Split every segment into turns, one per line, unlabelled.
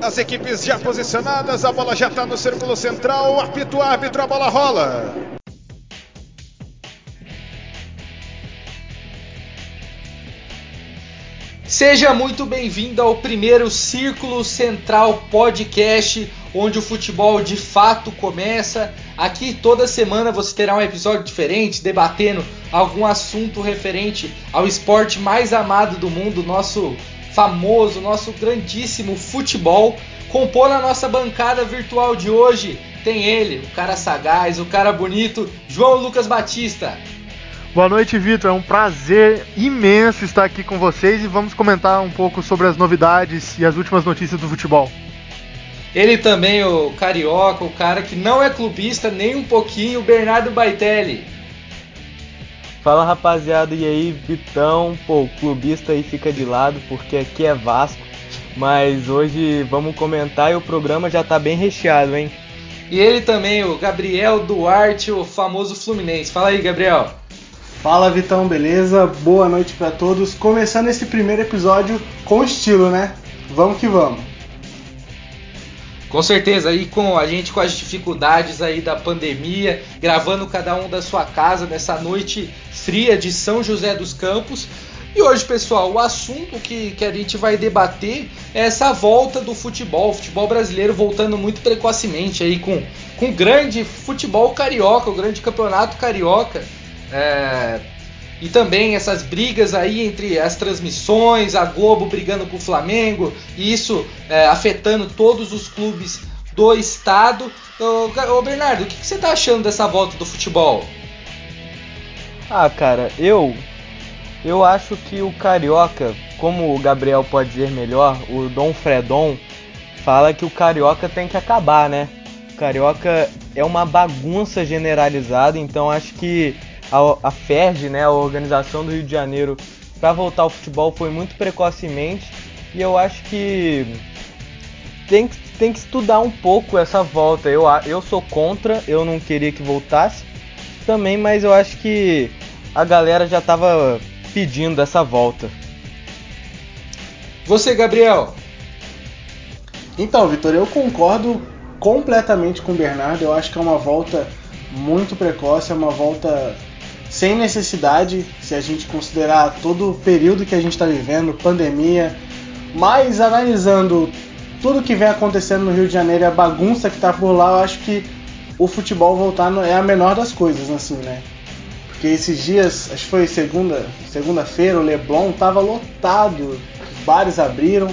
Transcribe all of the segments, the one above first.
As equipes já posicionadas, a bola já está no círculo central, apito árbitro, a bola rola.
Seja muito bem-vindo ao primeiro Círculo Central Podcast, onde o futebol de fato começa. Aqui toda semana você terá um episódio diferente, debatendo algum assunto referente ao esporte mais amado do mundo, nosso famoso, nosso grandíssimo futebol. Compor a nossa bancada virtual de hoje tem ele, o cara sagaz, o cara bonito, João Lucas Batista.
Boa noite, Vitor. É um prazer imenso estar aqui com vocês e vamos comentar um pouco sobre as novidades e as últimas notícias do futebol.
Ele também, o carioca, o cara que não é clubista nem um pouquinho, o Bernardo Baitelli.
Fala rapaziada, e aí, Vitão? Pô, clubista aí fica de lado porque aqui é Vasco. Mas hoje vamos comentar e o programa já tá bem recheado, hein?
E ele também, o Gabriel Duarte, o famoso Fluminense. Fala aí, Gabriel.
Fala Vitão, beleza? Boa noite para todos. Começando esse primeiro episódio com estilo, né? Vamos que vamos.
Com certeza, aí com a gente com as dificuldades aí da pandemia, gravando cada um da sua casa nessa noite fria de São José dos Campos. E hoje, pessoal, o assunto que, que a gente vai debater é essa volta do futebol, o futebol brasileiro voltando muito precocemente aí com, com o grande futebol carioca, o grande campeonato carioca. É, e também essas brigas aí entre as transmissões, a Globo brigando com o Flamengo, e isso é, afetando todos os clubes do estado. Ô, ô Bernardo, o que, que você está achando dessa volta do futebol?
Ah, cara, eu eu acho que o carioca, como o Gabriel pode dizer melhor, o Dom Fredon fala que o carioca tem que acabar, né? O carioca é uma bagunça generalizada, então acho que a, a FERJ, né, a organização do Rio de Janeiro, para voltar ao futebol foi muito precocemente e eu acho que tem, tem que estudar um pouco essa volta. Eu, eu sou contra, eu não queria que voltasse também, mas eu acho que a galera já estava pedindo essa volta.
Você, Gabriel?
Então, Vitor, eu concordo completamente com o Bernardo. Eu acho que é uma volta muito precoce, é uma volta sem necessidade, se a gente considerar todo o período que a gente está vivendo, pandemia, mas analisando tudo que vem acontecendo no Rio de Janeiro e a bagunça que está por lá, eu acho que o futebol voltar é a menor das coisas, assim, né? Porque esses dias, acho que foi segunda, segunda-feira, o Leblon tava lotado, os bares abriram.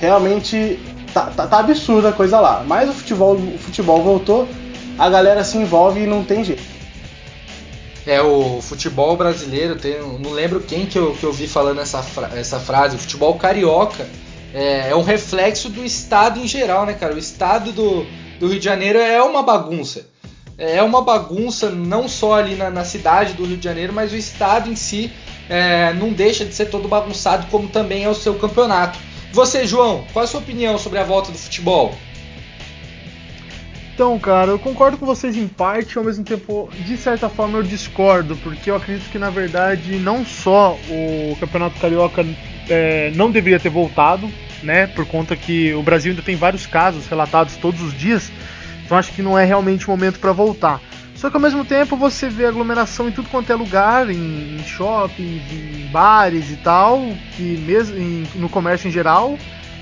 Realmente tá, tá, tá absurda a coisa lá. Mas o futebol, o futebol voltou, a galera se envolve e não tem jeito.
É, o futebol brasileiro, tem, não lembro quem que eu, que eu vi falando essa, fra essa frase, o futebol carioca é, é, um reflexo do estado em geral, né, cara? O estado do, do Rio de Janeiro é uma bagunça. É uma bagunça não só ali na, na cidade do Rio de Janeiro, mas o estado em si é, não deixa de ser todo bagunçado, como também é o seu campeonato. Você, João, qual é a sua opinião sobre a volta do futebol?
Então, cara, eu concordo com vocês em parte, ao mesmo tempo, de certa forma, eu discordo, porque eu acredito que, na verdade, não só o Campeonato Carioca é, não deveria ter voltado, né, por conta que o Brasil ainda tem vários casos relatados todos os dias, então acho que não é realmente o momento para voltar. Só que ao mesmo tempo você vê aglomeração em tudo quanto é lugar, em, em shoppings, em bares e tal, que mesmo em, no comércio em geral,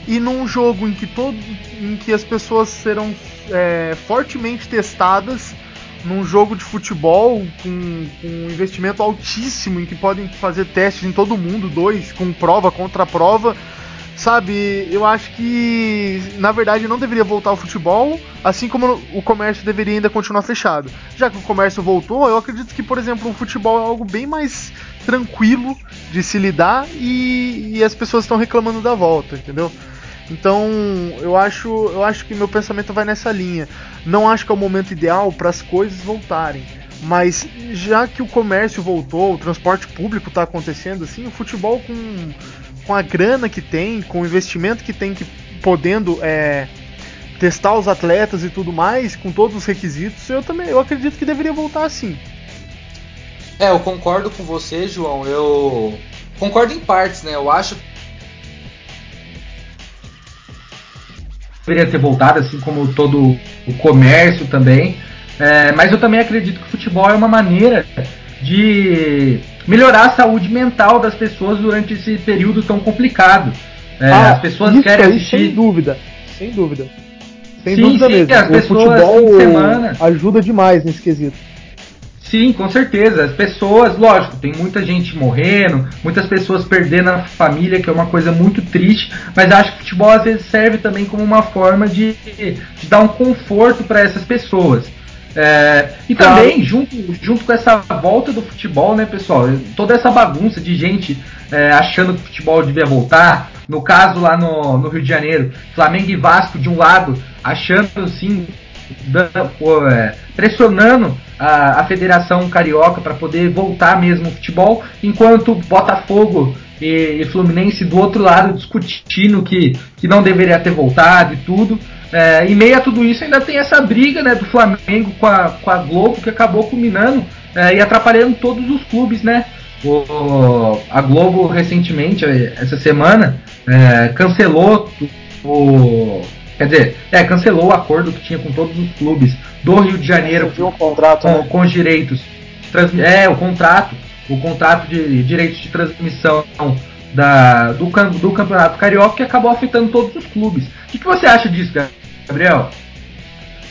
e num jogo em que todo, em que as pessoas serão é, fortemente testadas num jogo de futebol com, com, um investimento altíssimo em que podem fazer testes em todo mundo, dois, com prova contra prova. Sabe, eu acho que na verdade não deveria voltar ao futebol, assim como o comércio deveria ainda continuar fechado. Já que o comércio voltou, eu acredito que, por exemplo, o futebol é algo bem mais tranquilo de se lidar e, e as pessoas estão reclamando da volta, entendeu? Então, eu acho, eu acho que meu pensamento vai nessa linha. Não acho que é o momento ideal para as coisas voltarem. Mas já que o comércio voltou, o transporte público está acontecendo assim, o futebol com, com a grana que tem, com o investimento que tem, que podendo é, testar os atletas e tudo mais, com todos os requisitos, eu também eu acredito que deveria voltar assim.
É, eu concordo com você, João. Eu concordo em partes, né? Eu acho deveria ter voltado, assim como todo o comércio também. É, mas eu também acredito que o futebol é uma maneira de melhorar a saúde mental das pessoas durante esse período tão complicado. É,
Ah,
as pessoas
isso
querem
aí,
assistir.
Sem dúvida, sem dúvida. Sem
Sim,
dúvida
sim,
mesmo.
as
o
pessoas,
futebol
semana.
ajuda demais nesse quesito.
Sim, com certeza. As pessoas, lógico, tem muita gente morrendo, muitas pessoas perdendo a família, que é uma coisa muito triste, mas acho que o futebol às vezes serve também como uma forma de, de dar um conforto para essas pessoas. É, e
Claro.
também, junto, junto com essa volta do futebol, né, pessoal? Toda essa bagunça de gente é, achando que o futebol devia voltar. No caso lá no, no Rio de Janeiro, Flamengo e Vasco de um lado, achando pô, é, pressionando a, a Federação Carioca para poder voltar mesmo o futebol, enquanto Botafogo e, e Fluminense do outro lado discutindo que, que não deveria ter voltado e tudo. É, em meio a tudo isso ainda tem essa briga né, do Flamengo com a, com a Globo que acabou culminando é, e atrapalhando todos os clubes, né? O, a Globo recentemente, essa semana, é, cancelou o. Quer dizer, é, cancelou o acordo que tinha com todos os clubes do Rio de Janeiro
um contrato,
com,
né?
com os direitos É, o contrato. O contrato de direitos de transmissão da, do, do Campeonato Carioca que acabou afetando todos os clubes. O que, que você acha disso, Gabriel?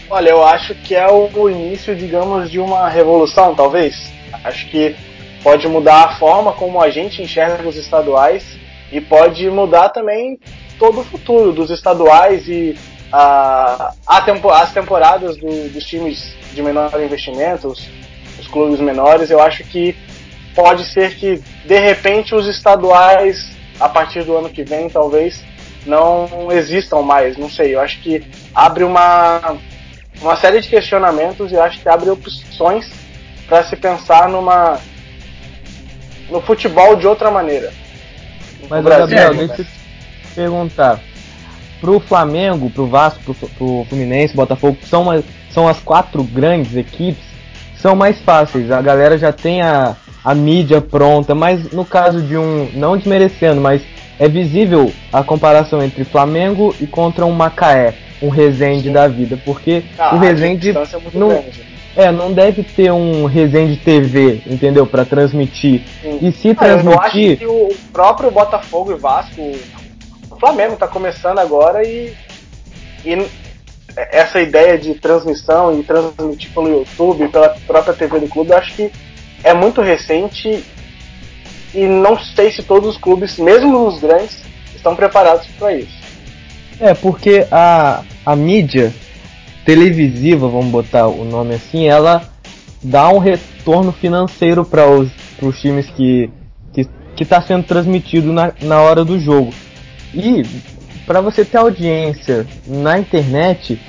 Olha, eu acho que é o início, digamos, de uma revolução, talvez. Acho que pode mudar a forma como a gente enxerga os estaduais e pode mudar também todo o futuro dos estaduais e a, a tempo- as temporadas do- dos times de menor investimento, os, os clubes menores. Eu acho que pode ser que, de repente, os estaduais, a partir do ano que vem, talvez, não existam mais. Não sei, eu acho que abre uma uma série de questionamentos e acho que abre opções para se pensar numa no futebol de outra maneira.
Mas,
Brasil,
Gabriel,
né?
deixa eu te perguntar. Pro Flamengo, pro Vasco, pro, pro Fluminense, Botafogo, são, as- são as quatro grandes equipes, são mais fáceis. A galera já tem a, a mídia pronta, mas no caso de um, não desmerecendo, mas é visível a comparação entre Flamengo e contra um Macaé, um Resende da vida, porque
Ah,
o Resende
é
não-
grande.
é, não deve ter um Resende TV, entendeu? Pra transmitir.
Sim.
E se
Ah, eu acho
transmitir,
que o próprio Botafogo e Vasco, o Flamengo está começando agora e, e essa ideia de transmissão e transmitir pelo YouTube, pela própria TV do clube, eu acho que é muito recente e não sei se todos os clubes, mesmo os grandes, estão preparados para isso.
É, porque a, a mídia televisiva, vamos botar o nome assim, ela dá um retorno financeiro para os pros times que que está sendo transmitido na, na hora do jogo. E para você ter audiência na internet,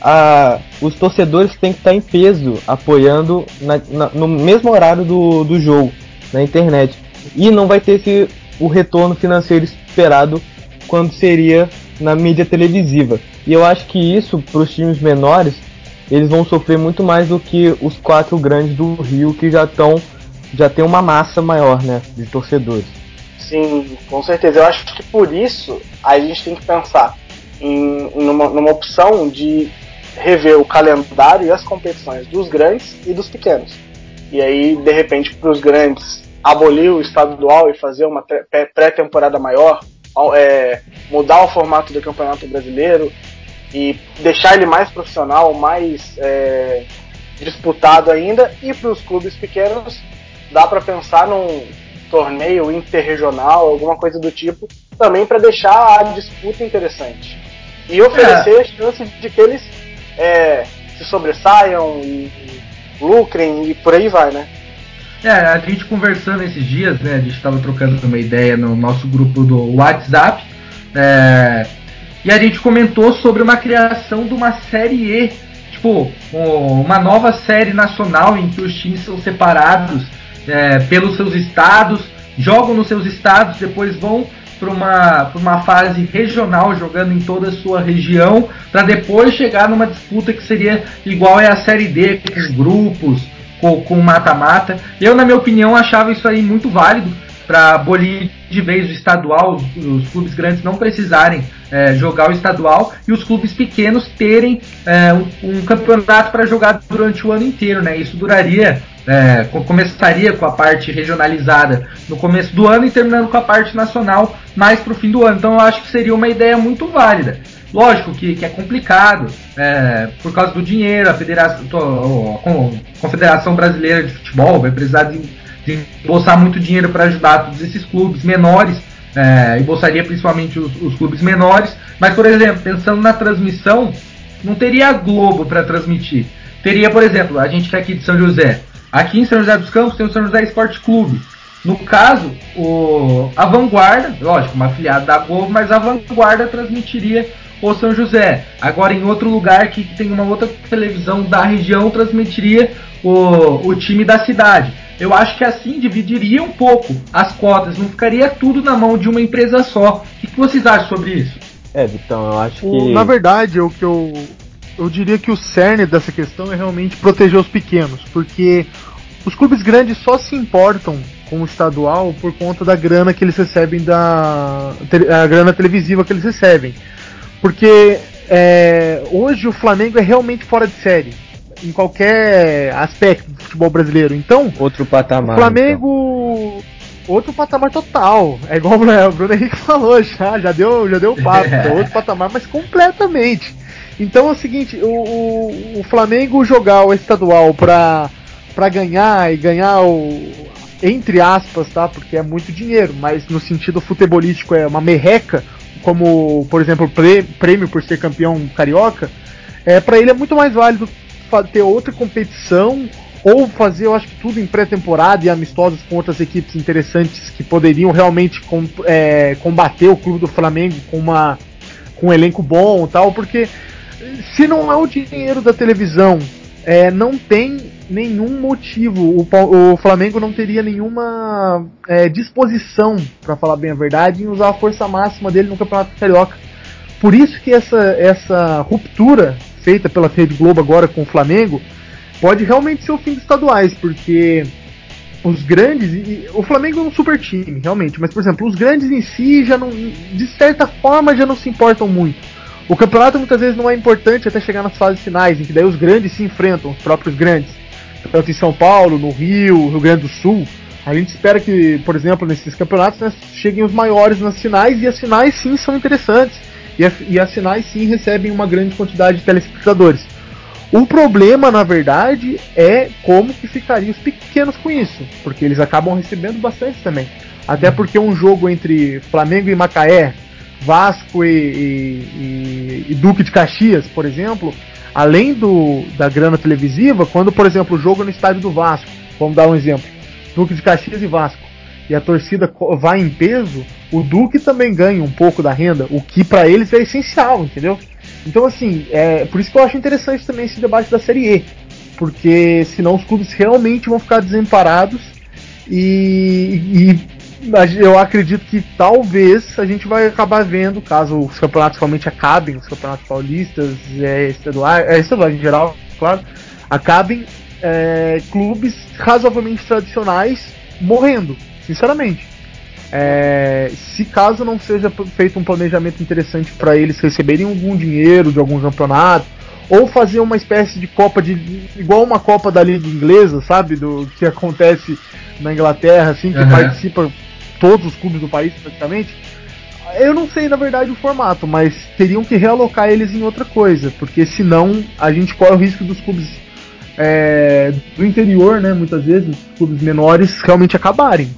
a, os torcedores têm que estar em peso apoiando na- na- no mesmo horário do, do jogo na internet. E não vai ter esse, o retorno financeiro esperado quando seria na mídia televisiva. E eu acho que isso, para os times menores, eles vão sofrer muito mais do que os quatro grandes do Rio, que já estão já tem uma massa maior, né, de torcedores.
Sim, com certeza. Eu acho que por isso a gente tem que pensar em numa, opção de rever o calendário e as competições dos grandes e dos pequenos. E aí, de repente, para os grandes abolir o estadual e fazer uma pré- pré- pré-temporada maior, é, mudar o formato do Campeonato Brasileiro e deixar ele mais profissional, mais é, disputado ainda. E para os clubes pequenos, dá para pensar num torneio interregional, alguma coisa do tipo, também para deixar a disputa interessante. E oferecer a chance de que eles é, se sobressaiam e, e lucrem e por aí vai, né?
É, a gente conversando esses dias, né? A gente estava trocando uma ideia no nosso grupo do WhatsApp. é, e a gente comentou sobre uma criação de uma série E, tipo, um- uma nova série nacional em que os times são separados é, pelos seus estados, jogam nos seus estados, depois vão para uma, uma fase regional, jogando em toda a sua região, para depois chegar numa disputa que seria igual é a série D, com grupos, com com mata-mata. Eu, na minha opinião, achava isso aí muito válido, para abolir de vez o estadual, os, os clubes grandes não precisarem é, jogar o estadual e os clubes pequenos terem é, um, um, campeonato para jogar durante o ano inteiro, né? Isso duraria, é, começaria com a parte regionalizada no começo do ano e terminando com a parte nacional mais para o fim do ano. Então eu acho que seria uma ideia muito válida. Lógico que, que é complicado é, por causa do dinheiro, a, federação, a Confederação Brasileira de Futebol vai precisar de, de embolsar muito dinheiro para ajudar todos esses clubes menores, é, embolsaria principalmente os, os, clubes menores. Mas, por exemplo, pensando na transmissão, não teria a Globo para transmitir. Teria, por exemplo, a gente que é aqui de São José. Aqui em São José dos Campos tem o São José Esporte Clube. No caso, o, a Vanguarda, lógico, uma afiliada da Globo, mas a Vanguarda transmitiria o São José. Agora, em outro lugar que, tem uma outra televisão da região, transmitiria o, o time da cidade. Eu acho que assim dividiria um pouco as cotas, não ficaria tudo na mão de uma empresa só. O que, que vocês acham sobre isso?
É, Vitão, eu acho que.
Na verdade, o que eu. Eu diria que o cerne dessa questão é realmente proteger os pequenos, porque os clubes grandes só se importam com o estadual por conta da grana que eles recebem da. a grana televisiva que eles recebem. Porque é, hoje o Flamengo é realmente fora de série. Em qualquer aspecto do futebol brasileiro. Então.
Outro patamar.
O Flamengo. Então. Outro patamar total. É igual o Bruno Henrique falou já, já deu, já deu papo. É outro patamar, mas completamente. Então é o seguinte, o, o, o Flamengo jogar o estadual pra, pra ganhar e ganhar o. Entre aspas, tá? Porque é muito dinheiro, mas no sentido futebolístico é uma merreca como, por exemplo, prêmio por ser campeão carioca, é, para ele é muito mais válido ter outra competição ou fazer, eu acho que tudo em pré-temporada e amistosos com outras equipes interessantes que poderiam realmente com, é, combater o clube do Flamengo com, uma, com um elenco bom tal, porque se não é o dinheiro da televisão, é, não tem nenhum motivo, o, o Flamengo não teria nenhuma é, disposição, para falar bem a verdade, em usar a força máxima dele no Campeonato Carioca. Por isso que essa, essa ruptura feita pela Rede Globo agora com o Flamengo pode realmente ser o fim dos estaduais, porque os grandes, e, o Flamengo é um super time, realmente, mas por exemplo, os grandes em si já não, de certa forma já não se importam muito. O campeonato muitas vezes não é importante até chegar nas fases finais, em que daí os grandes se enfrentam, os próprios grandes tanto em São Paulo, no Rio, Rio Grande do Sul. A gente espera que, por exemplo, nesses campeonatos né, cheguem os maiores nas finais e as finais sim são interessantes. E, a, e as finais sim recebem uma grande quantidade de telespectadores. O problema, na verdade, é como que ficariam os pequenos com isso, porque eles acabam recebendo bastante também. Até porque um jogo entre Flamengo e Macaé, Vasco e, e, e Duque de Caxias, por exemplo, além do, da grana televisiva, quando, por exemplo, o jogo é no estádio do Vasco, vamos dar um exemplo, Duque de Caxias e Vasco, e a torcida vai em peso, o Duque também ganha um pouco da renda, o que para eles é essencial, entendeu? Então, assim, é por isso que eu acho interessante também esse debate da Série E, porque senão os clubes realmente vão ficar desamparados e, e eu acredito que talvez a gente vai acabar vendo, caso os campeonatos realmente acabem, os campeonatos paulistas, é, estaduais, é, estaduais em geral, claro, acabem é, clubes razoavelmente tradicionais morrendo, sinceramente. É, se caso não seja feito um planejamento interessante para eles receberem algum dinheiro de algum campeonato, ou fazer uma espécie de Copa de. igual uma Copa da Liga Inglesa, sabe? Do que acontece na Inglaterra, assim, que uhum. participa todos os clubes do país praticamente. Eu não sei na verdade o formato, mas teriam que realocar eles em outra coisa, porque senão a gente corre o risco dos clubes é, do interior, né, muitas vezes, os clubes menores, realmente acabarem.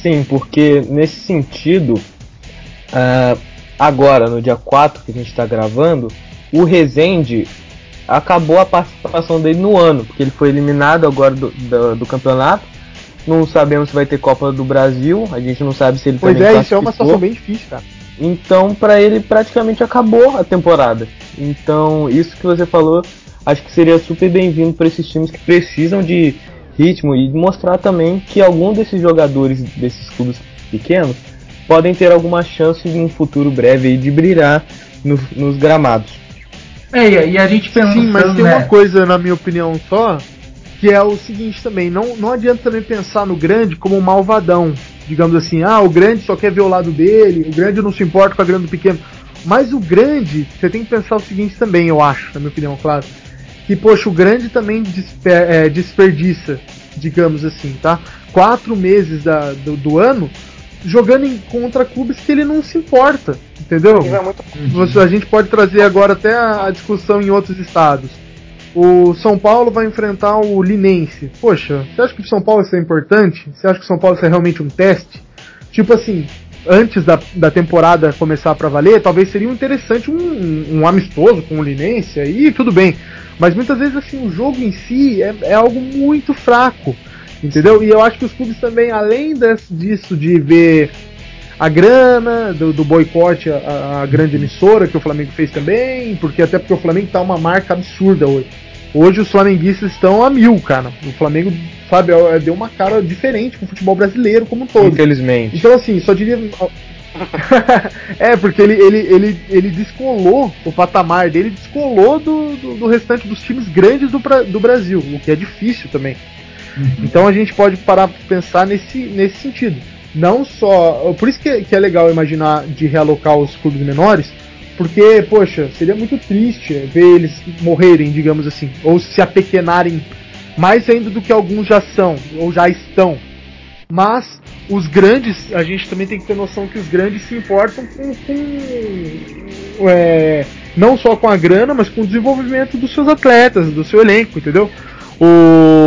Sim, porque nesse sentido, uh, agora no dia 4 que a gente está gravando, o Rezende acabou a participação dele no ano, porque ele foi eliminado agora do, do, do campeonato não sabemos se vai ter Copa do Brasil, a gente não sabe se ele
pois também Pois é, isso é uma situação bem difícil, cara.
Então, para ele praticamente acabou a temporada. Então, isso que você falou, acho que seria super bem-vindo para esses times que precisam de ritmo e mostrar também que algum desses jogadores desses clubes pequenos podem ter alguma chance em um futuro breve de brilhar no, nos gramados.
É, e a gente pensa. Sim, mas tem né? uma coisa, na minha opinião, só, que é o seguinte também, não, não adianta também pensar no grande como um malvadão, digamos assim, ah, o grande só quer ver o lado dele, o grande não se importa com a grande do pequeno. Mas o grande, você tem que pensar o seguinte também, eu acho, na minha opinião, claro. Que, poxa, o grande também desper, é, desperdiça, digamos assim, tá? Quatro meses da, do, do ano jogando em, contra clubes que ele não se importa, entendeu?
É muito...
A gente pode trazer agora até a, a, discussão em outros estados. O São Paulo vai enfrentar o Linense. Poxa, você acha que o São Paulo isso é importante? Você acha que o São Paulo isso é realmente um teste? Tipo assim, antes da, da temporada começar para valer, talvez seria interessante um, um, amistoso com o Linense, aí tudo bem. Mas muitas vezes assim, o jogo em si é, é algo muito fraco. Entendeu? E eu acho que os clubes também, além desse, disso de ver a grana do, do boicote à, grande emissora que o Flamengo fez também, porque até porque o Flamengo tá uma marca absurda hoje. Hoje os flamenguistas estão a mil, cara. O Flamengo, sabe, é, é, deu uma cara diferente com o futebol brasileiro como um todo.
Infelizmente.
Então assim, só diria. é, porque ele, ele, ele, ele descolou o patamar dele, descolou do, do, do restante dos times grandes do, do Brasil, o que é difícil também. Uhum. Então a gente pode parar para pensar nesse, nesse sentido. Não só. Por isso que, que é legal imaginar de realocar os clubes menores, porque, poxa, seria muito triste ver eles morrerem, digamos assim, ou se apequenarem mais ainda do que alguns já são, ou já estão. Mas os grandes, a gente também tem que ter noção que os grandes se importam com, com é, não só com a grana, mas com o desenvolvimento dos seus atletas, do seu elenco, entendeu? O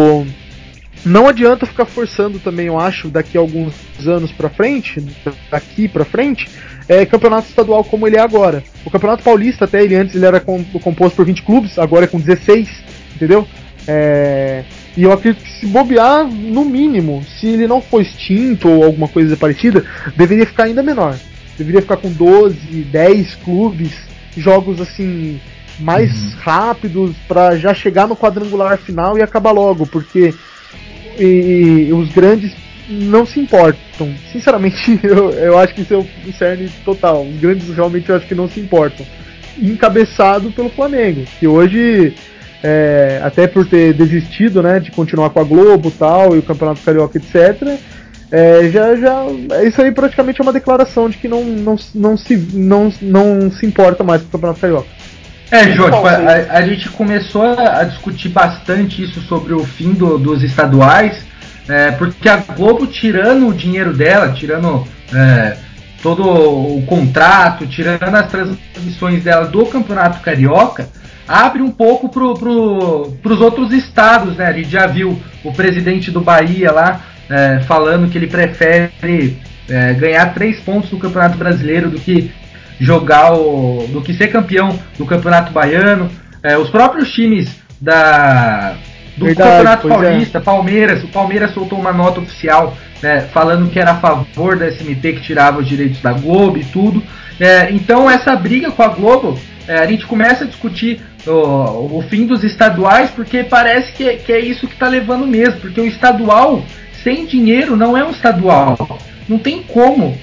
não adianta ficar forçando também, eu acho, daqui a alguns anos para frente, daqui para frente, é, campeonato estadual como ele é agora. O campeonato paulista, até ele antes ele era composto por 20 clubes, agora é com 16, entendeu? É, e eu acredito que se bobear, no mínimo, se ele não for extinto ou alguma coisa parecida, deveria ficar ainda menor. Deveria ficar com 12, 10 clubes, jogos assim mais uhum. rápidos para já chegar no quadrangular final e acabar logo, porque e, e, os grandes não se importam. Sinceramente, eu, eu acho que isso é o cerne total. Os grandes realmente eu acho que não se importam. Encabeçado pelo Flamengo, que hoje, é, até por ter desistido né, de continuar com a Globo tal, e o Campeonato Carioca, etc., é, já, já, isso aí praticamente é uma declaração de que não, não, não, se, não, não se importa mais com o Campeonato Carioca.
É, João, tipo, a, a, gente começou a discutir bastante isso sobre o fim do, dos estaduais, é, porque a Globo, tirando o dinheiro dela, tirando é, todo o contrato, tirando as transmissões dela do Campeonato Carioca, abre um pouco para pro, os outros estados, né? A gente já viu o presidente do Bahia lá é, falando que ele prefere é, ganhar três pontos no Campeonato Brasileiro do que jogar o. do que ser campeão do Campeonato Baiano. É, os próprios times da. Do Verdade, Campeonato é. Paulista, é. Palmeiras, o Palmeiras soltou uma nota oficial né, falando que era a favor da SMT que tirava os direitos da Globo e tudo. É, então essa briga com a Globo, é, a gente começa a discutir o, o, fim dos estaduais, porque parece que, que é isso que está levando mesmo, porque o estadual sem dinheiro não é um estadual. Não tem como.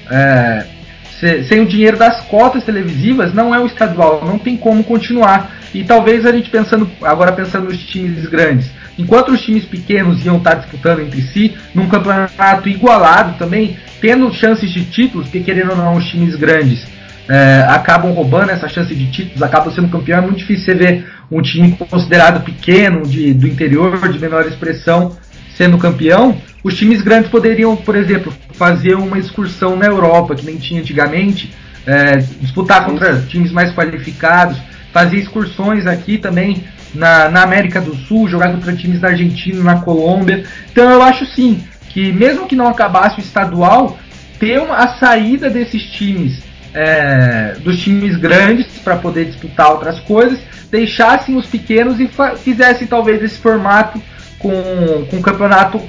Sem o dinheiro das cotas televisivas, não é o estadual, não tem como continuar. E talvez a gente pensando, agora pensando nos times grandes, enquanto os times pequenos iam estar disputando entre si, num campeonato igualado também, tendo chances de títulos, porque querendo ou não, os times grandes é, acabam roubando essa chance de títulos, acabam sendo campeão, é muito difícil você ver um time considerado pequeno, de, do interior, de menor expressão, sendo campeão, os times grandes poderiam, por exemplo, fazer uma excursão na Europa, que nem tinha antigamente, é, disputar contra times mais qualificados, fazer excursões aqui também na, na América do Sul, jogar contra times da Argentina, na Colômbia. Então eu acho sim que mesmo que não acabasse o estadual, ter uma, a saída desses times, é, dos times grandes, para poder disputar outras coisas, deixassem os pequenos e fizessem talvez esse formato com, com o campeonato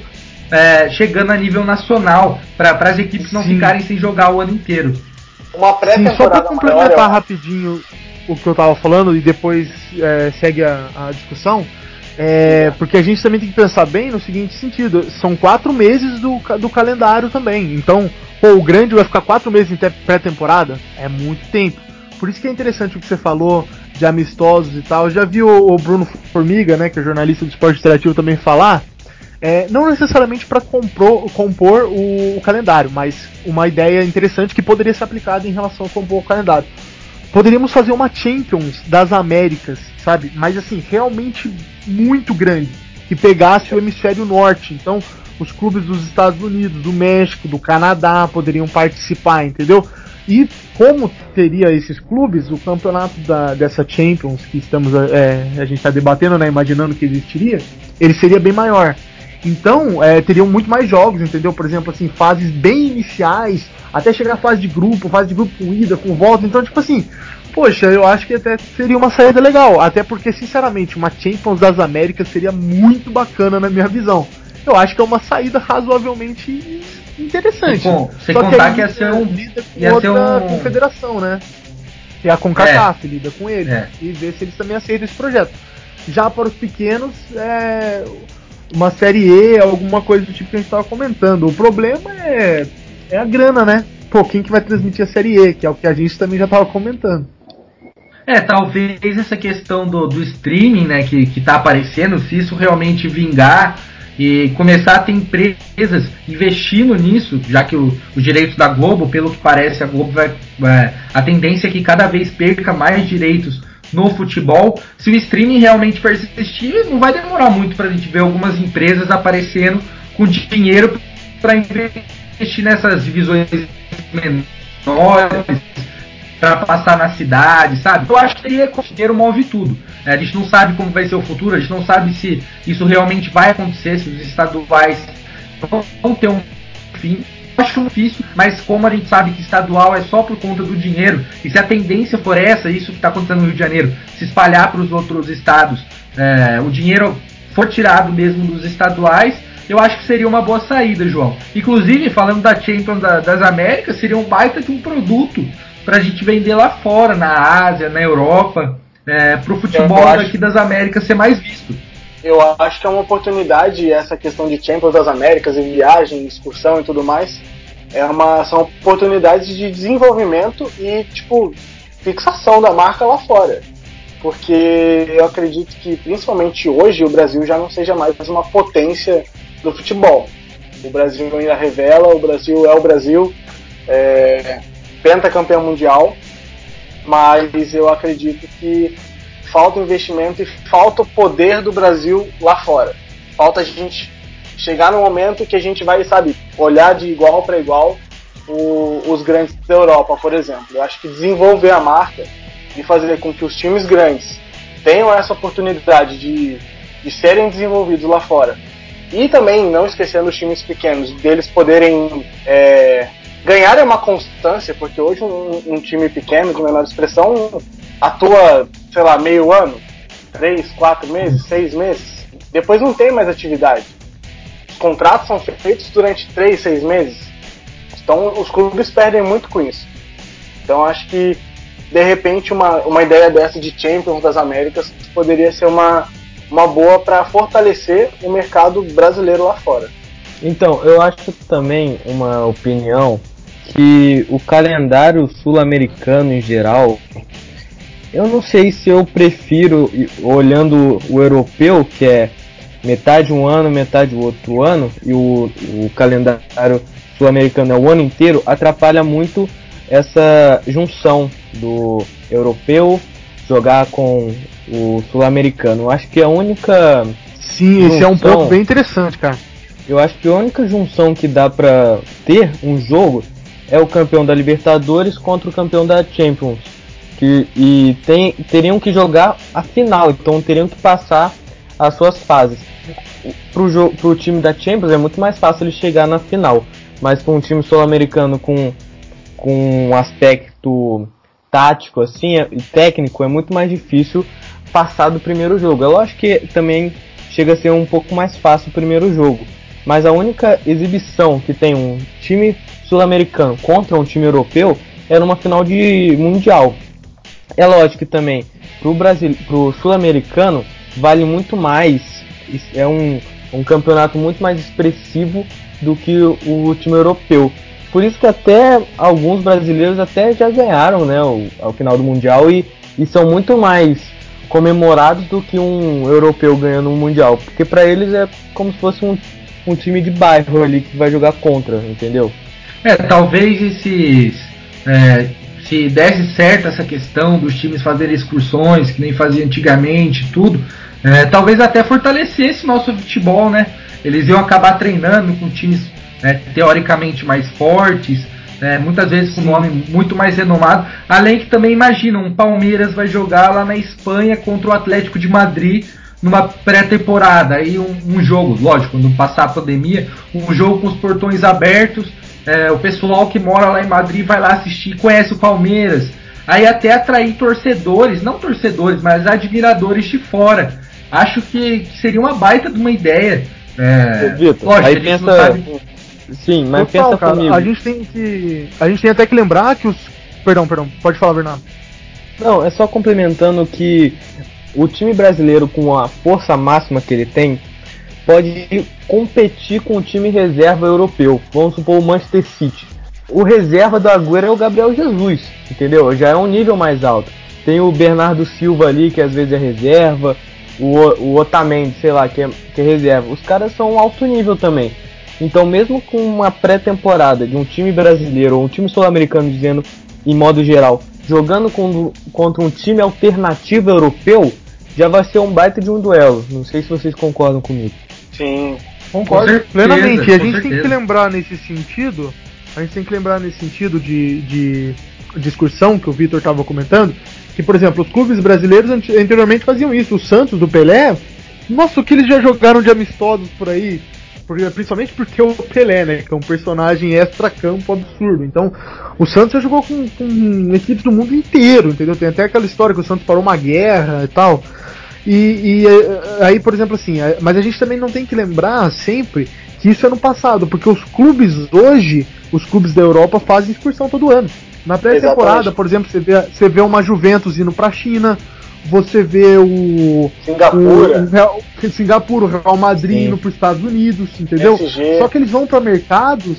é, chegando a nível nacional, para as equipes não Sim. ficarem sem jogar o ano inteiro.
Uma pré-temporada. Só para complementar maior, rapidinho o que eu estava falando e depois é, segue a, a discussão. É, porque a gente também tem que pensar bem no seguinte sentido: são quatro meses do, do calendário também. Então, pô, o grande vai ficar quatro meses em pré-temporada? É muito tempo. Por isso que é interessante o que você falou de amistosos e tal. Eu já vi o, o Bruno Formiga, né, que é jornalista do esporte interativo, também falar. É, não necessariamente para compor o, o, calendário, mas uma ideia interessante que poderia ser aplicada em relação a compor o calendário. Poderíamos fazer uma Champions das Américas, sabe? Mas assim, realmente muito grande, que pegasse o hemisfério norte. Então, os clubes dos Estados Unidos, do México, do Canadá poderiam participar, entendeu? E como teria esses clubes, o campeonato da, dessa Champions que estamos é, a gente está debatendo, né, imaginando que existiria, ele seria bem maior. Então, é, teriam muito mais jogos, entendeu? Por exemplo, assim, fases bem iniciais, até chegar à fase de grupo, fase de grupo com ida, com volta. Então, tipo assim, poxa, eu acho que até seria uma saída legal. Até porque, sinceramente, uma Champions das Américas seria muito bacana na minha visão. Eu acho que é uma saída razoavelmente interessante.
Bom, sem Só contar que, ia ser um.
Lida com ia outra um... confederação, né? Que é a CONCACAF, é. lida com ele. É. E ver se eles também aceitam esse projeto. Já para os pequenos, é uma série E, alguma coisa do tipo que a gente estava comentando. O problema é, é a grana, né? Pô, quem que vai transmitir a série E, que é o que a gente também já estava comentando.
É, talvez essa questão do, do streaming, né, que, que tá aparecendo, se isso realmente vingar e começar a ter empresas investindo nisso, já que os direitos da Globo, pelo que parece, a Globo vai. É, a tendência é que cada vez perca mais direitos no futebol. Se o streaming realmente persistir, não vai demorar muito para a gente ver algumas empresas aparecendo com dinheiro para investir nessas divisões menores, para passar na cidade, sabe? Eu acho que teria dinheiro move tudo. É, a gente não sabe como vai ser o futuro, a gente não sabe se isso realmente vai acontecer, se os estaduais vão ter um fim acho difícil, mas como a gente sabe que estadual é só por conta do dinheiro, e se a tendência for essa, isso que está acontecendo no Rio de Janeiro, se espalhar para os outros estados, é, o dinheiro for tirado mesmo dos estaduais, eu acho que seria uma boa saída, João. Inclusive, falando da Champions da, das Américas, seria um baita de um produto para a gente vender lá fora, na Ásia, na Europa, é, para o futebol daqui das Américas ser mais visto
eu acho que é uma oportunidade essa questão de Champions das Américas e viagem, excursão e tudo mais é uma, são oportunidades de desenvolvimento e, tipo, fixação da marca lá fora. Porque eu acredito que, principalmente hoje, o Brasil já não seja mais uma potência do futebol. O Brasil ainda revela, o Brasil é o Brasil, é, pentacampeão mundial, mas eu acredito que falta investimento e falta o poder do Brasil lá fora. Falta a gente chegar no momento que a gente vai, sabe, olhar de igual para igual o, os grandes da Europa, por exemplo. Eu acho que desenvolver a marca e fazer com que os times grandes tenham essa oportunidade de, de serem desenvolvidos lá fora. E também, não esquecendo os times pequenos, deles poderem é, ganhar uma constância, porque hoje um, um time pequeno, de menor expressão, atua, sei lá, meio ano, três, quatro meses, seis meses. Depois não tem mais atividade contratos são feitos durante três, seis meses. Então os clubes perdem muito com isso. Então acho que de repente uma, uma ideia dessa de Champions das Américas poderia ser uma, uma boa para fortalecer o mercado brasileiro lá fora.
Então, eu acho também uma opinião que o calendário sul-americano em geral, eu não sei se eu prefiro, olhando o europeu, que é metade um ano, metade o outro ano, e o, o calendário sul-americano é o ano inteiro, atrapalha muito essa junção do europeu jogar com o sul-americano. Acho que a única.
Sim, junção, esse é um ponto bem interessante, cara.
Eu acho que a única junção que dá pra ter um jogo é o campeão da Libertadores contra o campeão da Champions. Que, e tem, teriam que jogar a final, então teriam que passar as suas fases jogo, pro time da Champions é muito mais fácil ele chegar na final. Mas para um time sul-americano com, com um aspecto tático assim e técnico é muito mais difícil passar do primeiro jogo. É lógico que também chega a ser um pouco mais fácil o primeiro jogo. Mas a única exibição que tem um time sul-americano contra um time europeu é numa final de mundial. É lógico que também pro Brasil, pro sul-americano vale muito mais é um, um campeonato muito mais expressivo do que o, o time europeu. Por isso que até alguns brasileiros até já ganharam né, o, ao final do Mundial e, e são muito mais comemorados do que um europeu ganhando um mundial, porque para eles é como se fosse um, um time de bairro ali que vai jogar contra, entendeu?
É, talvez esses é, se desse certo essa questão dos times fazerem excursões que nem fazia antigamente, tudo, é, talvez até fortalecesse nosso futebol, né? Eles iam acabar treinando com times né, teoricamente mais fortes, né, muitas vezes com nome muito mais renomado. Além que também imagina, um Palmeiras vai jogar lá na Espanha contra o Atlético de Madrid numa pré-temporada. Aí um, um, jogo, lógico, quando passar a pandemia, um jogo com os portões abertos. É, o pessoal que mora lá em Madrid vai lá assistir, conhece o Palmeiras. Aí até atrair torcedores, não torcedores, mas admiradores de fora. Acho que, que seria uma baita de uma ideia. É,
Vitor, lógico, aí pensa, Sim, mas Total, pensa cara, comigo.
A gente tem que. A gente tem até que lembrar que os. Perdão, perdão, pode falar, Bernardo.
Não, é só complementando que o time brasileiro, com a força máxima que ele tem, pode competir com o time reserva europeu. Vamos supor o Manchester City. O reserva do Agüero é o Gabriel Jesus, entendeu? Já é um nível mais alto. Tem o Bernardo Silva ali, que às vezes é reserva. O, o Otamendi, sei lá, que é, que é reserva. Os caras são alto nível também. Então, mesmo com uma pré-temporada de um time brasileiro ou um time sul-americano, dizendo em modo geral, jogando com, contra um time alternativo europeu, já vai ser um baita de um duelo. Não sei se vocês concordam comigo.
Sim,
concordo certeza, plenamente. E a gente certeza. tem que lembrar nesse sentido, a gente tem que lembrar nesse sentido de, de discussão que o Vitor estava comentando, que, por exemplo, os clubes brasileiros anteriormente faziam isso. O Santos, do Pelé, nossa, o que eles já jogaram de amistosos por aí, principalmente porque o Pelé, né? Que é um personagem extra-campo absurdo. Então, o Santos já jogou com, com, equipes do mundo inteiro, entendeu? Tem até aquela história que o Santos parou uma guerra e tal. E, e eh, aí, por exemplo, assim, eh, mas a gente também não tem que lembrar sempre que isso é no passado, porque os clubes hoje, os clubes da Europa fazem excursão todo ano. Na pré-temporada, por exemplo, você vê, você vê uma Juventus indo pra China, você vê o
Singapura,
o, o Real, Singapura, o Real Madrid Sim. indo para os Estados Unidos, entendeu? PSG. Só que eles vão para mercados,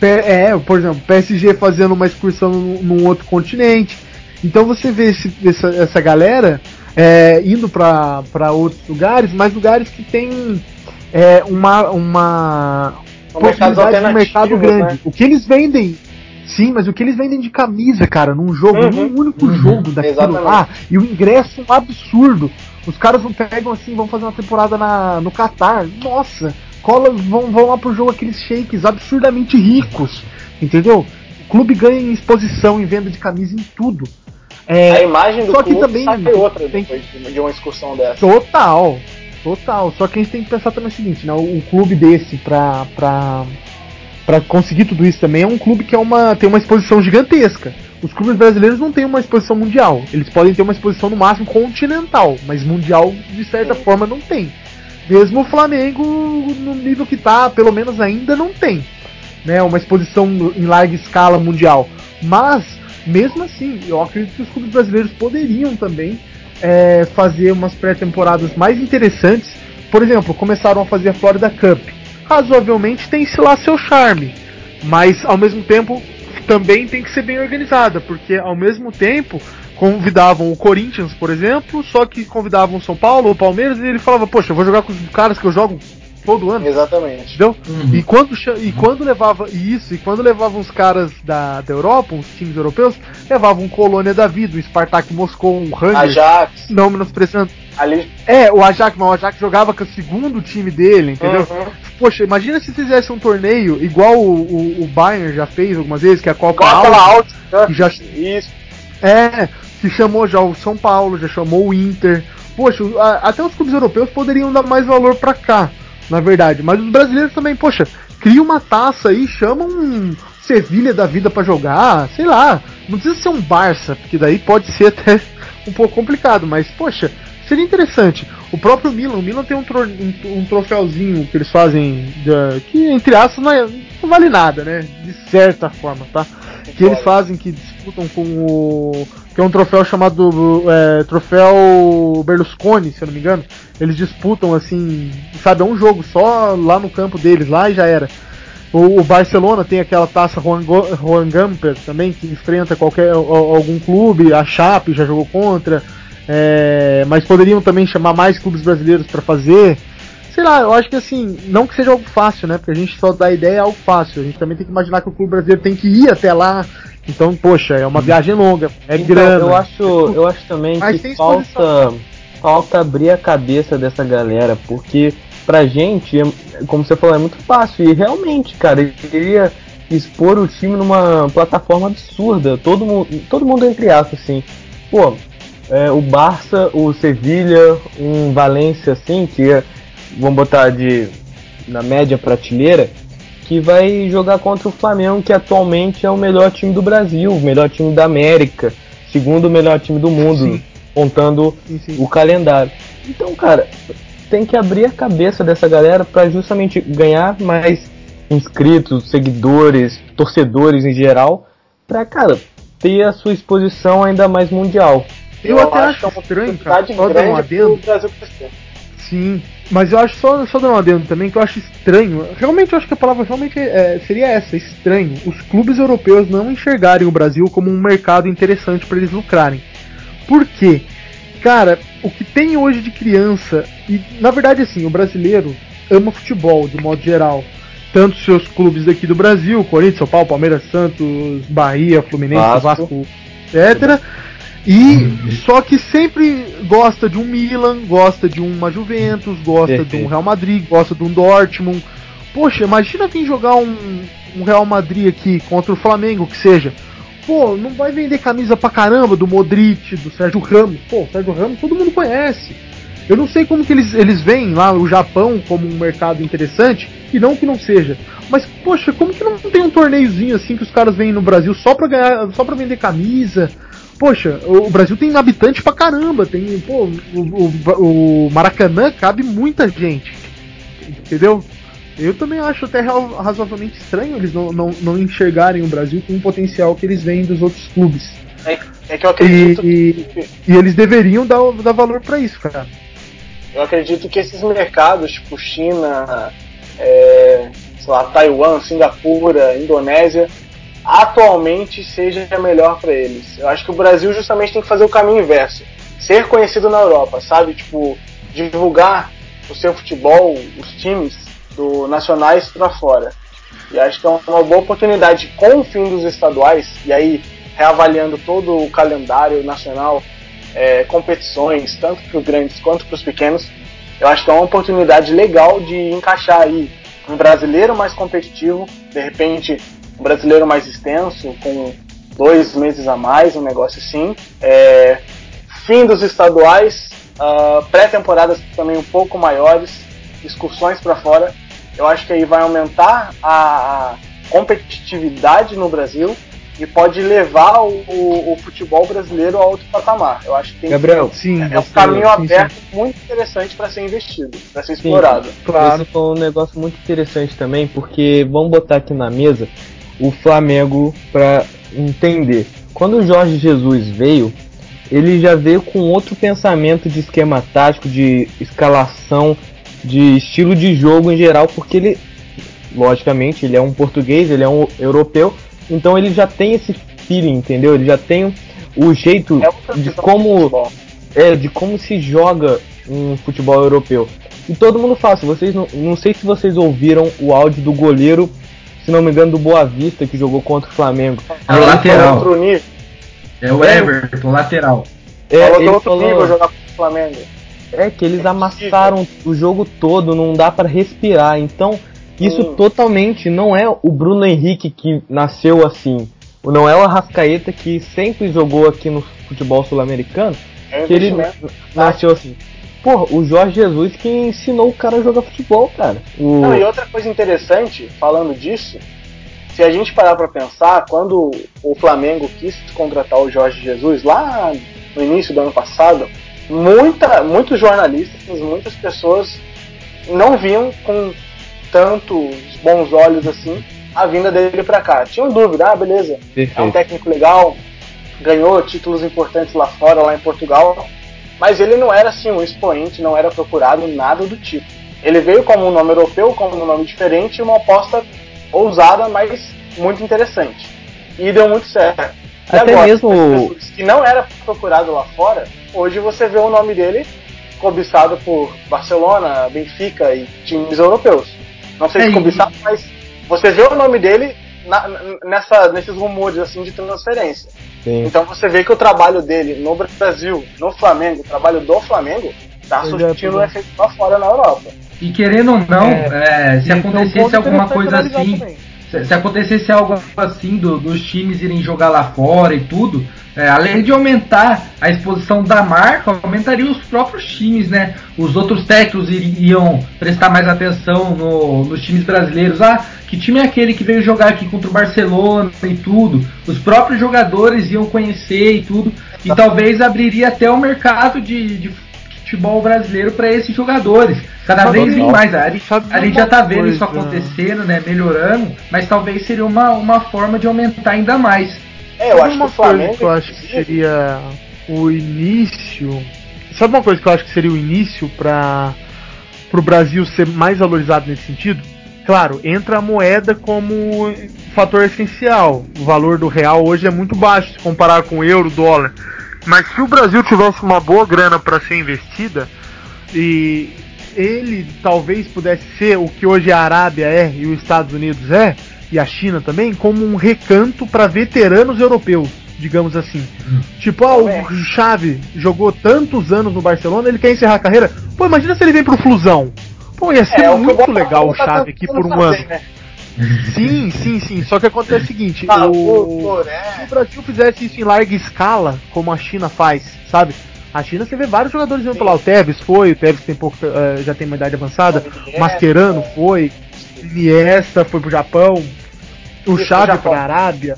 é, por exemplo, PSG fazendo uma excursão num, num outro continente. Então você vê esse, essa, essa galera é, indo para outros lugares, mas lugares que tem é, uma, uma possibilidade de mercado grande. Né? O que eles vendem Sim, mas o que eles vendem de camisa, cara, num jogo, uhum. num único uhum. jogo daquilo Exatamente. lá, e o ingresso é um absurdo. Os caras não pegam assim, vão fazer uma temporada na, no Qatar. Nossa, cola, vão, vão lá pro jogo aqueles shakes absurdamente ricos. Entendeu? O clube ganha em exposição, em venda de camisa, em tudo.
É, a imagem do só que também sai outra tem, depois de uma excursão dessa.
Total, total. Só que a gente tem que pensar também o seguinte, né? Um clube desse pra, pra para conseguir tudo isso também é um clube que é uma, tem uma exposição gigantesca. Os clubes brasileiros não têm uma exposição mundial. Eles podem ter uma exposição no máximo continental, mas mundial de certa Sim. forma não tem. Mesmo o Flamengo no nível que está, pelo menos ainda não tem, né? Uma exposição em larga escala mundial. Mas mesmo assim, eu acredito que os clubes brasileiros poderiam também é, fazer umas pré-temporadas mais interessantes. Por exemplo, começaram a fazer a Florida Cup razoavelmente tem-se lá seu charme, mas ao mesmo tempo também tem que ser bem organizada, porque ao mesmo tempo convidavam o Corinthians, por exemplo, só que convidavam o São Paulo ou o Palmeiras e ele falava, poxa, eu vou jogar com os caras que eu jogo todo ano.
Exatamente.
Entendeu? Uhum. E, quando, e quando levava isso, e quando levavam os caras da, da Europa, os times europeus, levavam um Colônia da Vida, um Spartak Moscou, um Rangers.
Ajax.
Não menosprezando.
Ali...
É, o Ajax, mas o Ajax jogava com o segundo time dele, entendeu? Uhum. Poxa, imagina se fizesse um torneio igual o, o, o, Bayern já fez algumas vezes, que é a Copa
Alta.
Né? Que já... Isso. É, que chamou já o São Paulo, já chamou o Inter. Poxa, até os clubes europeus poderiam dar mais valor para cá na verdade. Mas os brasileiros também, poxa, cria uma taça aí, chama um Sevilha da vida para jogar, sei lá. Não precisa ser um Barça, porque daí pode ser até um pouco complicado, mas poxa, seria interessante. O próprio Milan, o Milan tem um, tro um, um troféuzinho que eles fazem, de, que entre aspas não, é, não, vale nada, né? De certa forma, tá? Que eles fazem, que disputam com o. que é um troféu chamado é, Troféu Berlusconi, se eu não me engano. Eles disputam assim, sabe, é um jogo só lá no campo deles, lá e já era. O, o Barcelona tem aquela taça Juan, Juan Gamper também, que enfrenta qualquer algum clube, a Chape já jogou contra. é, mas poderiam também chamar mais clubes brasileiros para fazer. Sei lá, eu acho que assim, não que seja algo fácil, né? Porque a gente só dá ideia é algo fácil. A gente também tem que imaginar que o clube brasileiro tem que ir até lá. Então, poxa, é uma viagem longa, é
então,
grana.
Eu acho, eu acho também mas que falta, falta abrir a cabeça dessa galera, porque pra gente, como você falou, é muito fácil. E realmente, cara, ele queria expor o time numa plataforma absurda. Todo mundo, todo mundo entre aspas, assim. Pô, é, o Barça, o Sevilha, um Valência, assim, que é, vamos botar de na média prateleira, que vai jogar contra o Flamengo, que atualmente é o melhor time do Brasil, o melhor time da América, segundo melhor time do mundo, sim. contando sim, sim. o calendário. Então, cara, tem que abrir a cabeça dessa galera para justamente ganhar mais inscritos, seguidores, torcedores em geral, para cara ter a sua exposição ainda mais mundial.
Eu, eu até acho, acho estranho, cara, só dar um adendo. Sim, mas eu acho só, só dando um adendo também que eu acho estranho. Realmente eu acho que a palavra realmente é, seria essa, estranho. Os clubes europeus não enxergarem o Brasil como um mercado interessante para eles lucrarem. Por quê? Cara, o que tem hoje de criança, e na verdade assim, o brasileiro ama futebol de modo geral. Tanto seus clubes daqui do Brasil, Corinthians, São Paulo, Palmeiras, Santos, Bahia, Fluminense, Vasco, Vasco etc. E só que sempre gosta de um Milan, gosta de uma Juventus, gosta de um Real Madrid, gosta de um Dortmund. Poxa, imagina vir jogar um, um Real Madrid aqui contra o Flamengo, que seja. Pô, não vai vender camisa pra caramba do Modric, do Sérgio Ramos. Pô, Sérgio Ramos todo mundo conhece. Eu não sei como que eles, eles veem lá o Japão como um mercado interessante, e não que não seja. Mas, poxa, como que não tem um torneiozinho assim que os caras vêm no Brasil só pra ganhar, só pra vender camisa? Poxa, o Brasil tem habitante pra caramba, tem, pô, o, o, o Maracanã cabe muita gente. Entendeu? Eu também acho até razoavelmente estranho eles não, não, não enxergarem o Brasil com o potencial que eles veem dos outros clubes.
É, é que eu acredito.
E, que... e, eles deveriam dar, dar valor para isso, cara.
Eu acredito que esses mercados, tipo China, é, sei lá, Taiwan, Singapura, Indonésia, atualmente seja melhor para eles. Eu acho que o Brasil justamente tem que fazer o caminho inverso. Ser conhecido na Europa, sabe? Tipo, divulgar o seu futebol, os times do nacionais para fora. E acho que é uma boa oportunidade com o fim dos estaduais, e aí reavaliando todo o calendário nacional, é, competições, tanto para os grandes quanto para os pequenos, eu acho que é uma oportunidade legal de encaixar aí um brasileiro mais competitivo, de repente um brasileiro mais extenso, com dois meses a mais, um negócio assim. É, fim dos estaduais, uh, pré-temporadas também um pouco maiores, excursões para fora. Eu acho que aí vai aumentar a, a competitividade no Brasil e pode levar o, o, o, futebol brasileiro a outro patamar. Eu acho que tem
Gabriel,
que,
sim,
é um caminho sim, aberto sim. muito interessante para ser investido, para ser explorado. Sim,
claro. Esse foi um negócio muito interessante também, porque vamos botar aqui na mesa o Flamengo para entender. Quando o Jorge Jesus veio, ele já veio com outro pensamento de esquema tático, de escalação, de estilo de jogo em geral, porque ele, logicamente, ele é um português, ele é um europeu, então ele já tem esse feeling, entendeu? Ele já tem o jeito é de como é, de como se joga um futebol europeu. E todo mundo fala, vocês não, não sei se vocês ouviram o áudio do goleiro se não me engano, do Boa Vista que jogou contra o Flamengo.
É o lateral. É o Everton, lateral.
É, falou que é outro falou... nível jogar contra o Flamengo.
É que eles é amassaram o jogo todo, não dá para respirar. Então, isso hum. totalmente não é o Bruno Henrique que nasceu assim. Não é o Arrascaeta que sempre jogou aqui no futebol sul-americano. É que ele nasceu assim. Porra, o Jorge Jesus que ensinou o cara a jogar futebol, cara. O...
Não, e outra coisa interessante, falando disso, se a gente parar pra pensar, quando o Flamengo quis contratar o Jorge Jesus, lá no início do ano passado, muita, muitos jornalistas, muitas pessoas não viam com tantos bons olhos assim a vinda dele para cá. Tinham dúvida, ah, beleza, Perfeito. é um técnico legal, ganhou títulos importantes lá fora, lá em Portugal, mas ele não era assim um expoente, não era procurado nada do tipo. Ele veio como um nome europeu, como um nome diferente uma aposta ousada, mas muito interessante. E deu muito certo.
Até agora, mesmo
que não era procurado lá fora, hoje você vê o nome dele cobiçado por Barcelona, Benfica e times europeus. Não sei se é, cobiçado, mas você vê o nome dele na, nessa, nesses rumores assim de transferência. Sim. Então você vê que o trabalho dele no Brasil, no Flamengo, o trabalho do Flamengo, tá surtindo um efeito lá fora na Europa.
E querendo ou não, é, é, se acontecesse alguma coisa assim, se, se, acontecesse algo assim do, dos times irem jogar lá fora e tudo, é, além de aumentar a exposição da marca, aumentaria os próprios times, né? Os outros técnicos iriam prestar mais atenção no, nos times brasileiros. Ah, que time é aquele que veio jogar aqui contra o Barcelona e tudo? Os próprios jogadores iam conhecer e tudo. E talvez abriria até o mercado de, de futebol brasileiro para esses jogadores. Cada vez mais. A, a gente já tá vendo isso acontecendo, né? Melhorando, mas talvez seria uma, uma forma de aumentar ainda mais.
É, eu acho uma que o Flamengo. Que eu acho que seria o início. Sabe uma coisa que eu acho que seria o início para o Brasil ser mais valorizado nesse sentido? Claro, entra a moeda como fator essencial. O valor do real hoje é muito baixo se comparar com o euro, dólar. Mas se o Brasil tivesse uma boa grana para ser investida e ele talvez pudesse ser o que hoje a Arábia é e os Estados Unidos é, e a China também como um recanto para veteranos europeus, digamos assim. Hum. Tipo, ah, o é. Xavi jogou tantos anos no Barcelona, ele quer encerrar a carreira. Pô, imagina se ele vem pro Flusão. Pô, ia ser é, muito legal o Xavi aqui por um ano. Né? Sim, sim, sim. Só que acontece o seguinte: ah, o, é. se o Brasil fizesse isso em larga escala, como a China faz, sabe? A China você vê vários jogadores indo lá. O Tevez foi, o Tevez tem pouco, uh, já tem uma idade avançada. O Mascherano foi, Iniesta foi pro Japão o Chave para a Arábia.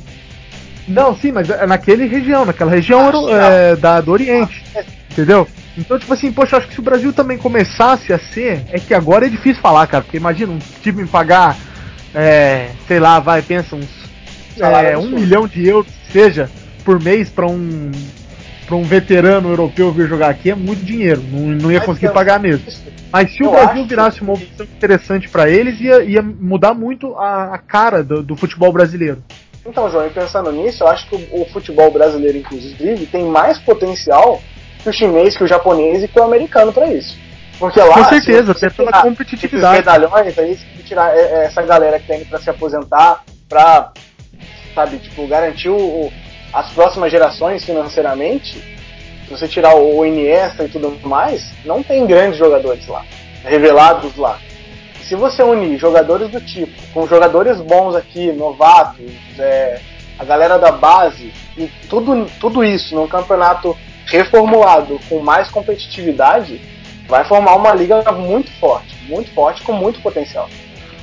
Não, sim, mas é naquele região, naquela região ah, é, da, do Oriente. Entendeu? Então, tipo assim, poxa, acho que se o Brasil também começasse a ser, é que agora é difícil falar, cara, porque imagina um time pagar, é, sei lá, vai, pensa, uns é, um milhão de euros, seja, por mês para um para um veterano europeu vir jogar aqui é muito dinheiro, não, não ia conseguir pagar mesmo. Mas se o Brasil virasse uma opção interessante para eles, ia, ia mudar muito a, a cara do, do, futebol brasileiro.
Então, João, pensando nisso, eu acho que o, o, futebol brasileiro, inclusive, tem mais potencial que o chinês, que o japonês e que o americano para isso. Porque lá,
Com certeza, até pela competitividade.
Esses medalhões aí, se tirar é, é, essa galera que tem para se aposentar, para sabe, tipo, garantir o, as próximas gerações financeiramente, se você tirar o Iniesta e tudo mais, não tem grandes jogadores lá, revelados lá. Se você unir jogadores do tipo, com jogadores bons aqui, novatos, é, a galera da base, e tudo, tudo isso num campeonato reformulado com mais competitividade, vai formar uma liga muito forte, muito forte, com muito potencial.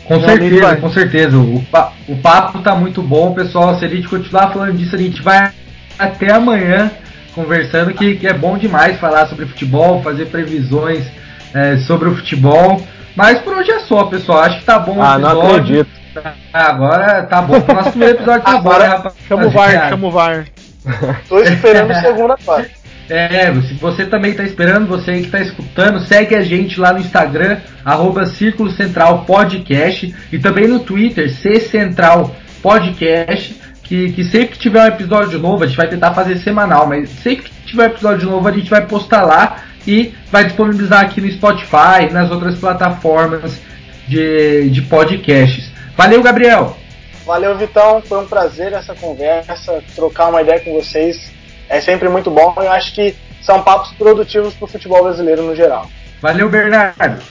Com certeza, com certeza. O, pa o papo tá muito bom, pessoal. Se a gente continuar falando disso, a gente vai até amanhã conversando que, que é bom demais falar sobre futebol, fazer previsões é, sobre o futebol. Mas por hoje é só, pessoal. Acho que tá bom o
ah, episódio. não acredito.
Agora tá bom. O próximo episódio tá bom, né, rapaz?
Chama o VAR, chama o VAR.
Tô esperando a segunda parte.
É, se você também está esperando, você que está escutando, segue a gente lá no Instagram, arroba Círculo Central Podcast, e também no Twitter, C Central Podcast que, que sempre que tiver um episódio novo, a gente vai tentar fazer semanal, mas sempre que tiver um episódio novo, a gente vai postar lá e vai disponibilizar aqui no Spotify, nas outras plataformas de, de podcasts. Valeu, Gabriel!
Valeu, Vitão. Foi um prazer essa conversa, trocar uma ideia com vocês. É sempre muito bom e eu acho que são papos produtivos para o futebol brasileiro no geral.
Valeu, Bernardo!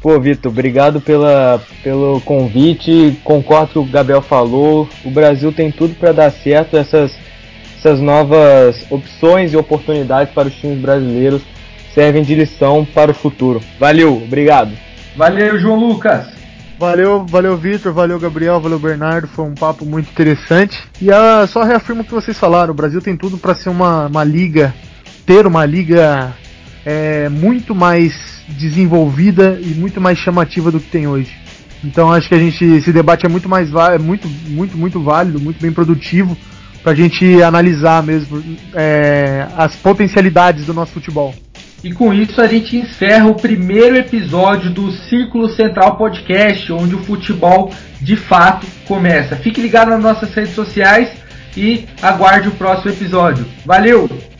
Pô, Vitor, obrigado pela, pelo convite. Concordo com o que o Gabriel falou. O Brasil tem tudo para dar certo. Essas, essas novas opções e oportunidades para os times brasileiros servem de lição para o futuro. Valeu, obrigado.
Valeu, João Lucas.
Valeu, valeu Vitor, valeu Gabriel, valeu Bernardo, foi um papo muito interessante. E uh, só reafirmo o que vocês falaram, o Brasil tem tudo para ser uma, uma liga, ter uma liga é, muito mais desenvolvida e muito mais chamativa do que tem hoje. Então acho que a gente esse debate é muito mais é muito muito muito válido, muito bem produtivo para a gente analisar mesmo é, as potencialidades do nosso futebol.
E com isso a gente encerra o primeiro episódio do Círculo Central Podcast, onde o futebol de fato começa. Fique ligado nas nossas redes sociais e aguarde o próximo episódio. Valeu!